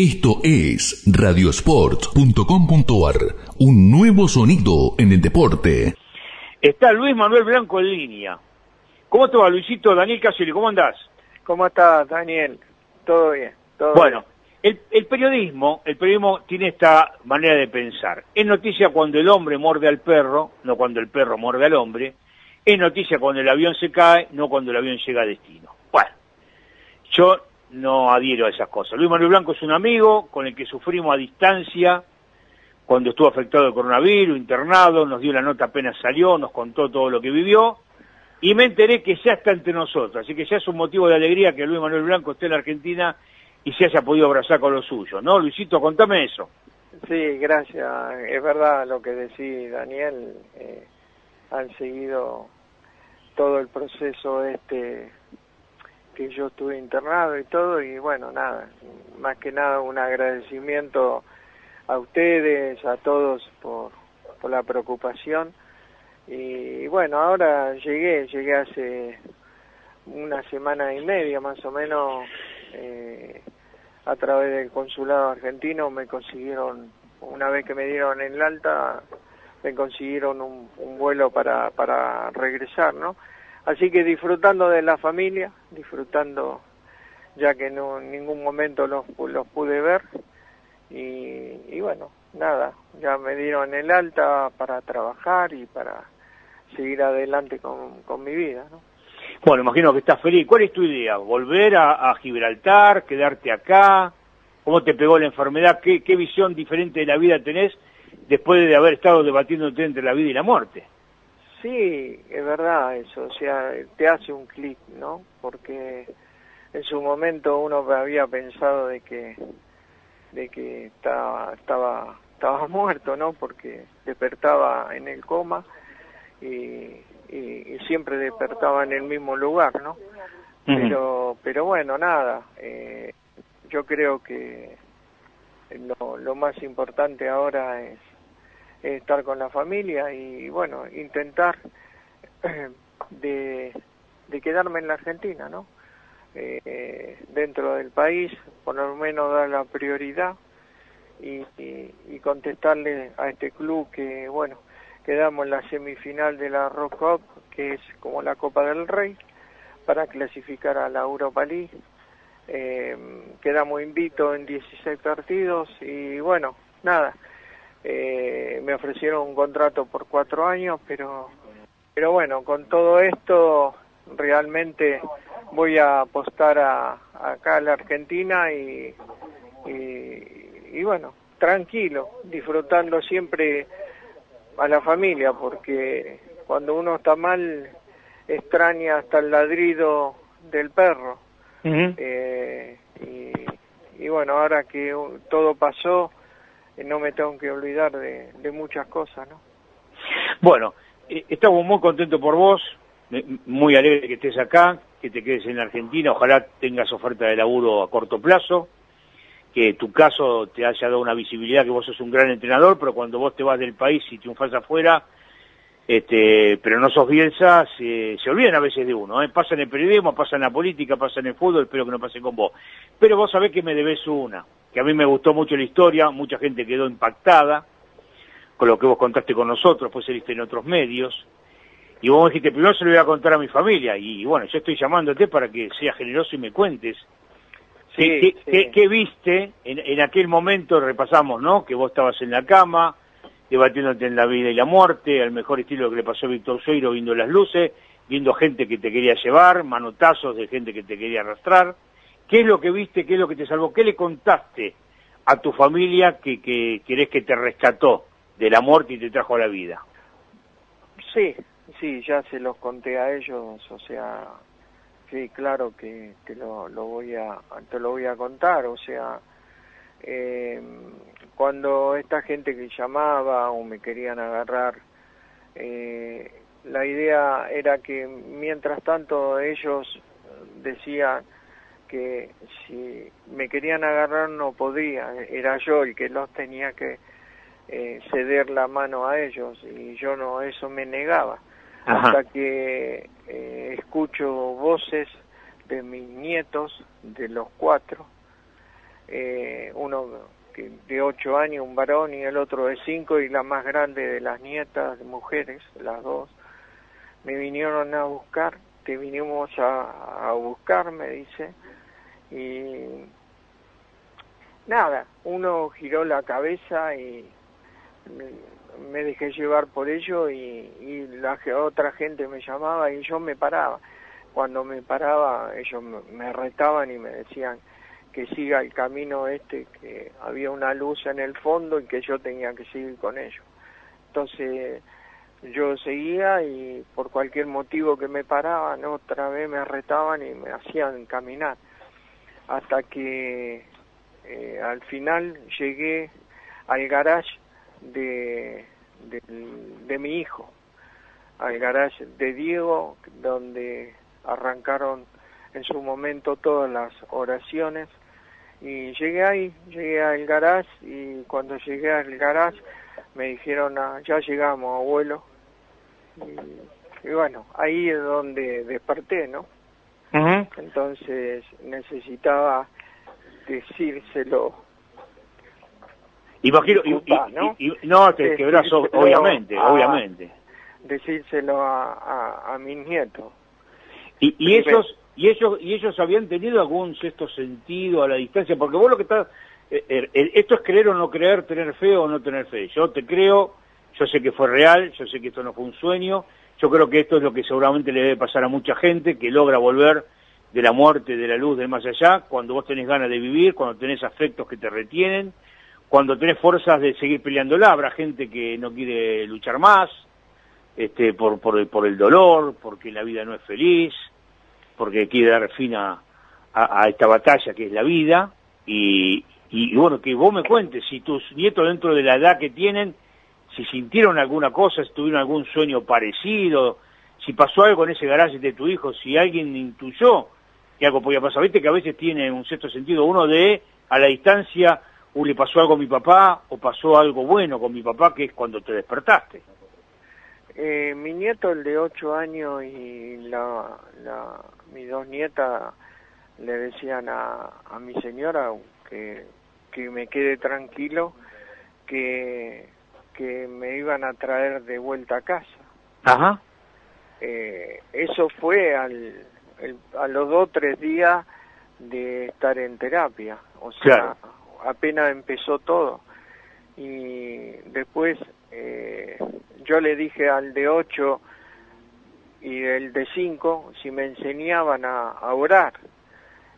Esto es radiosport.com.ar, un nuevo sonido en el deporte. Está Luis Manuel Blanco en línea. ¿Cómo te va, Luisito? Daniel Caselli, ¿cómo andás? ¿Cómo estás, Daniel? Todo bien. Todo bueno, El, el, periodismo, el periodismo tiene esta manera de pensar. Es noticia cuando el hombre muerde al perro, no cuando el perro muerde al hombre. Es noticia cuando el avión se cae, no cuando el avión llega a destino. Bueno, yo no adhiero a esas cosas. Luis Manuel Blanco es un amigo con el que sufrimos a distancia cuando estuvo afectado de coronavirus, internado, nos dio la nota apenas salió, nos contó todo lo que vivió y me enteré que ya está entre nosotros, así que ya es un motivo de alegría que Luis Manuel Blanco esté en la Argentina y se haya podido abrazar con lo suyo, ¿no? Luisito, contame eso. Sí, gracias. Es verdad lo que decís, Daniel. Eh, han seguido todo el proceso este que yo estuve internado y todo y bueno, nada, más que nada un agradecimiento a ustedes, a todos por, por la preocupación y bueno, ahora llegué, llegué hace una semana y media más o menos eh, a través del consulado argentino me consiguieron, una vez que me dieron el alta, me consiguieron un, un vuelo para, para regresar, ¿no? Así que disfrutando de la familia, disfrutando ya que no en ningún momento los, los pude ver y, bueno, nada, ya me dieron el alta para trabajar y para seguir adelante con, con mi vida, ¿no? Bueno, imagino que estás feliz. ¿Cuál es tu idea? ¿Volver a, a Gibraltar? ¿Quedarte acá? ¿Cómo te pegó la enfermedad? ¿Qué, ¿Qué visión diferente de la vida tenés después de haber estado debatiéndote entre la vida y la muerte? Sí, es verdad eso, o sea, te hace un clic, ¿no? Porque en su momento uno había pensado de que de que estaba estaba estaba muerto, ¿no? Porque despertaba en el coma y, y, y siempre despertaba en el mismo lugar, ¿no? Pero pero bueno, nada, eh, yo creo que lo, lo más importante ahora es estar con la familia y bueno, intentar de, quedarme en la Argentina, ¿no? Eh, dentro del país, por lo menos dar la prioridad y, y, y, contestarle a este club que, bueno, quedamos en la semifinal de la Rock Cup, que es como la Copa del Rey, para clasificar a la Europa League. Eh, quedamos invito en 16 partidos y bueno, nada, eh, me ofrecieron un contrato por cuatro años, pero, pero bueno, con todo esto realmente voy a apostar a, acá a la Argentina y, y, y bueno, tranquilo, disfrutando siempre a la familia, porque cuando uno está mal extraña hasta el ladrido del perro. Uh -huh. eh, y, y, bueno, ahora que todo pasó, no me tengo que olvidar de, muchas cosas, ¿no? Bueno, eh, estamos muy contentos por vos, muy alegre que estés acá, que te quedes en Argentina, ojalá tengas oferta de laburo a corto plazo, que tu caso te haya dado una visibilidad, que vos sos un gran entrenador, pero cuando vos te vas del país y triunfas afuera, este, pero no sos Bielsa, se, se olvidan a veces de uno, ¿eh? pasa en el periodismo, pasa en la política, pasa en el fútbol, espero que no pase con vos. Pero vos sabés que me debes una, que a mí me gustó mucho la historia, mucha gente quedó impactada con lo que vos contaste con nosotros, pues saliste en otros medios, y vos dijiste, primero se lo voy a contar a mi familia, y bueno, yo estoy llamándote para que seas generoso y me cuentes. Sí, ¿Qué, sí. qué, qué viste en, en aquel momento? Repasamos, ¿no? Que vos estabas en la cama, debatiéndote en la vida y la muerte, al mejor estilo que le pasó a Víctor Sueiro, viendo las luces, viendo gente que te quería llevar, manotazos de gente que te quería arrastrar. ¿Qué es lo que viste? ¿Qué es lo que te salvó? ¿Qué le contaste a tu familia que, que querés que te rescató de la muerte y te trajo a la vida? Sí, sí, ya se los conté a ellos, o sea, sí, claro que te lo, lo voy a te lo voy a contar, o sea, eh, cuando esta gente que llamaba o me querían agarrar, eh, la idea era que mientras tanto ellos decían que si me querían agarrar no podía, era yo el que los tenía que eh, ceder la mano a ellos y yo no, eso me negaba. Ajá. Hasta que eh, escucho voces de mis nietos, de los cuatro, eh, uno de ocho años, un varón y el otro de cinco y la más grande de las nietas, mujeres, las dos, me vinieron a buscar, te vinimos a, a buscar, me dice, y nada, uno giró la cabeza y me dejé llevar por ello y, y la otra gente me llamaba y yo me paraba. Cuando me paraba ellos me retaban y me decían que siga el camino este, que había una luz en el fondo y que yo tenía que seguir con ellos. Entonces yo seguía y por cualquier motivo que me paraban, otra vez me retaban y me hacían caminar. Hasta que eh, al final llegué al garage de, de, mi hijo, al garage de Diego, donde arrancaron en su momento todas las oraciones y llegué ahí, llegué al garage y cuando llegué al garage me dijeron ah, ya llegamos abuelo y, bueno ahí es donde desperté no entonces necesitaba decírselo Imagino, y, ¿no? Y, no, te quebras, obviamente, obviamente. Decírselo a, a, mis nietos. Y, y ellos, y ellos, y ellos habían tenido algún sexto sentido a la distancia, porque vos lo que estás, eh, eh, eh, esto es creer o no creer, tener fe o no tener fe. Yo te creo, yo sé que fue real, yo sé que esto no fue un sueño, yo creo que esto es lo que seguramente le debe pasar a mucha gente que logra volver de la muerte, de la luz, del más allá, cuando vos tenés ganas de vivir, cuando tenés afectos que te retienen, cuando tenés fuerzas de seguir peleándola, habrá gente que no quiere luchar más, este, por, por, por el dolor, porque la vida no es feliz, porque quiere dar fin a, a, esta batalla que es la vida, y, y, bueno, que vos me cuentes si tus nietos dentro de la edad que tienen, si sintieron alguna cosa, si tuvieron algún sueño parecido, si pasó algo en ese garaje de tu hijo, si alguien intuyó que algo podía pasar. Viste que a veces tiene un cierto sentido uno de, a la distancia, o le pasó algo a mi papá, o pasó algo bueno con mi papá, que es cuando te despertaste. Eh, mi nieto, el de ocho años, y la, la, mis dos nietas le decían a, a mi señora que, que me quede tranquilo, que, que me iban a traer de vuelta a casa. Ajá. Eh, eso fue al, a los dos o tres días de estar en terapia. O sea, apenas empezó todo. Y después eh, yo le dije al de 8 y el de 5 si me enseñaban a, orar.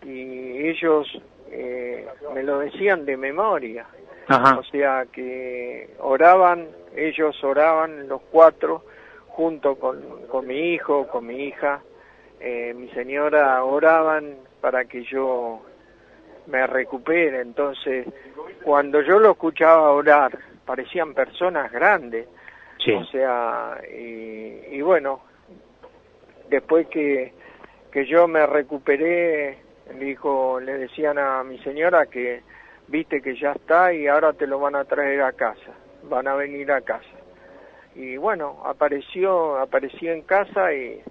Y ellos eh, me lo decían de memoria. O sea que oraban, ellos oraban los cuatro junto con, con mi hijo, con mi hija. Eh, mi señora oraban para que yo me recupere. Entonces, cuando yo lo escuchaba orar, parecían personas grandes. O sea, y, bueno, después que, que yo me recuperé, dijo, le decían a mi señora que viste que ya está y ahora te lo van a traer a casa, van a venir a casa. Y bueno, apareció, apareció en casa y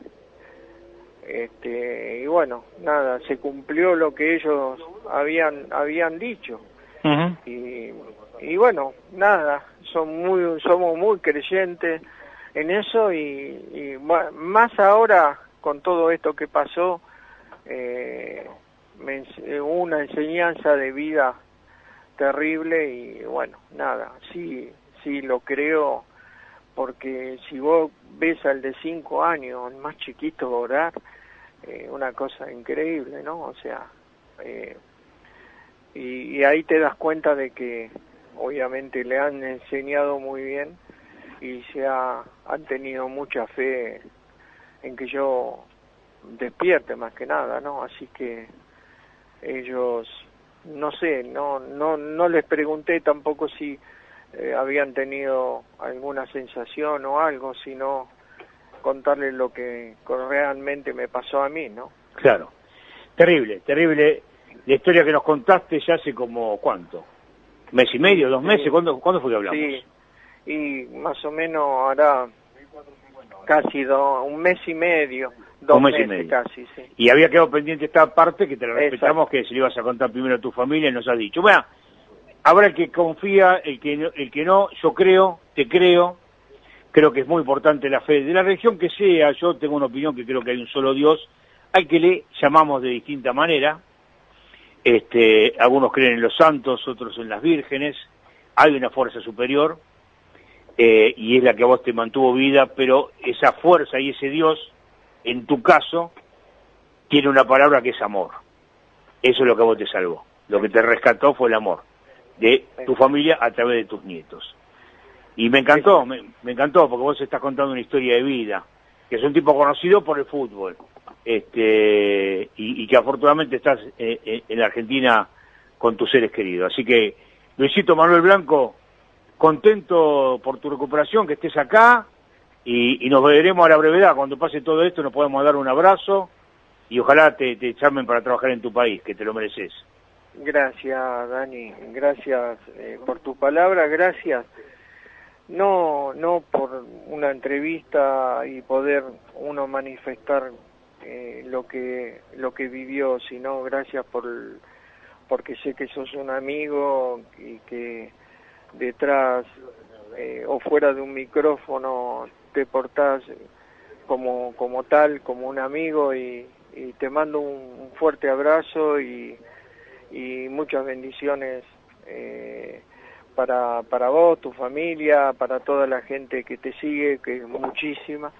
este y bueno nada se cumplió lo que ellos habían habían dicho y, y bueno nada son muy somos muy creyentes en eso y, y más ahora con todo esto que pasó eh, me, una enseñanza de vida terrible y bueno nada sí sí lo creo porque si vos ves al de cinco años, el más chiquito orar, eh, una cosa increíble, ¿no? O sea, eh, y, ahí te das cuenta de que obviamente le han enseñado muy bien y se ha, han tenido mucha fe en que yo despierte más que nada, ¿no? Así que ellos, no sé, no, no, no les pregunté tampoco si eh, habían tenido alguna sensación o algo, sino contarles lo que realmente me pasó a mí, ¿no? Claro. Terrible, terrible. La historia que nos contaste ya hace como, ¿cuánto? ¿Mes y medio, dos meses? ¿Cuándo, ¿Cuándo fue que hablamos? Sí, y más o menos hará casi un mes y medio, Dos un mes y meses medio. casi, sí. Y había quedado pendiente esta parte que te la Exacto. respetamos, que se le ibas a contar primero a tu familia y nos has dicho. Bueno, habrá el que confía, el que, no- el que no, yo creo, te creo, creo que es muy importante la fe. De la religión que sea, yo tengo una opinión que creo que hay un solo Dios, hay que le llamamos de distinta manera, este, algunos creen en los santos, otros en las vírgenes, hay una fuerza superior, eh, y es la que a vos te mantuvo vida, pero esa fuerza y ese Dios, en tu caso, tiene una palabra que es amor. Eso es lo que a vos te salvó. Lo que te rescató fue el amor de tu familia a través de tus nietos. Y me encantó, me, me encantó, porque vos estás contando una historia de vida, que es un tipo conocido por el fútbol, este, y, y que afortunadamente estás eh, eh, en la Argentina con tus seres queridos. Así que, Luisito Manuel Blanco, contento por tu recuperación, que estés acá, y, y nos veremos a la brevedad. Cuando pase todo esto nos podemos dar un abrazo, y ojalá te, te para trabajar en tu país, que te lo mereces. Gracias, Dani. Gracias eh, por tus palabras. Gracias. No, no por una entrevista y poder uno manifestar eh, lo que lo que vivió, sino gracias por porque sé que sos un amigo y que detrás eh, o fuera de un micrófono te portás como como tal, como un amigo y, y te mando un, fuerte abrazo y y muchas bendiciones eh, para, para vos, tu familia, para toda la gente que te sigue, que es muchísima,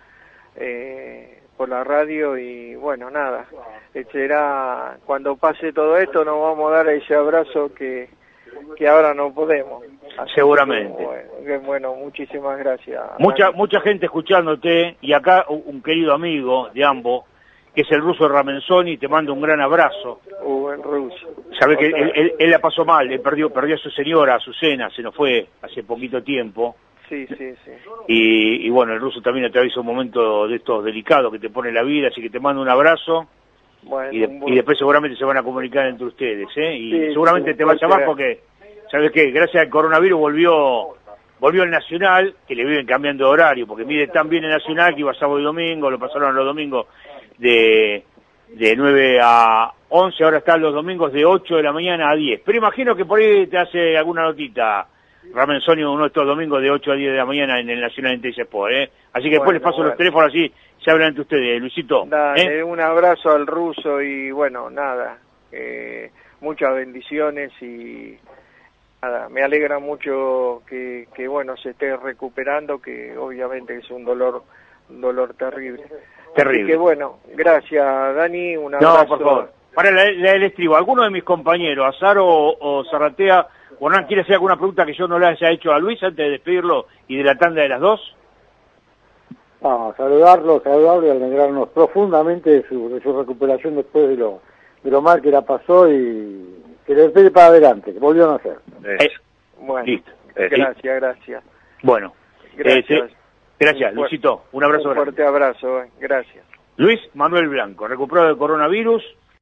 eh, por la radio y bueno, nada, eh, será cuando pase todo esto nos vamos a dar ese abrazo que, que ahora no podemos. Así Seguramente. bueno, que, bueno, muchísimas gracias. Mucha, mucha gente escuchándote, y acá un, querido amigo de ambos, que es el ruso Ramenzoni, te mando un gran abrazo. Hugo en Rusia. Sabes que él- él la pasó mal, él perdió, perdió a su señora, a su cena, se nos fue hace poquito tiempo. Sí, sí, sí. Y, y bueno, el ruso también atraviesa un momento de estos delicados que te pone la vida, así que te mando un abrazo Bueno, y, de- después seguramente se van a comunicar entre ustedes, ¿eh? Y Sí, seguramente sí, te va a llamar porque, ¿sabes qué? Gracias al coronavirus volvió volvió el Nacional, que le viven cambiando de horario, porque mide tan bien el Nacional que iba sábado y domingo, lo pasaron los domingos de, de 9 a 11, ahora están los domingos de 8 de la mañana a 10. Pero imagino que por ahí te hace alguna notita, Ramenzoni, uno de estos domingos de 8 a 10 de la mañana en el Nacional Intense Sport, ¿eh? Así que después Bueno, les paso bueno. los teléfonos así, se hablan entre ustedes, Luisito. Dale, ¿eh? un abrazo al ruso y bueno, nada, eh, muchas bendiciones y nada, me alegra mucho que, que bueno se esté recuperando, que obviamente es un dolor, un dolor terrible. Terrible. Así que bueno, gracias Dani, un No, abrazo. por favor. Para la, la del estribo, ¿alguno de mis compañeros, Azaro o, o Zarratea, Hernán, quiere hacer alguna pregunta que yo no le haya hecho a Luis antes de despedirlo y de la tanda de las dos? No, saludarlo, saludarlo y alegrarnos profundamente de su, de su recuperación después de lo, de lo mal que la pasó y que le pegue para adelante, que volvió a nacer. Eh, Bueno, Listo. Eh, gracias, gracias. bueno, Gracias. Eh, sí. gracias, Un Luisito. Un abrazo Un grande. fuerte abrazo, eh, gracias. Luis Manuel Blanco, recuperado de coronavirus.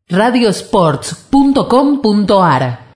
radiosports.com.ar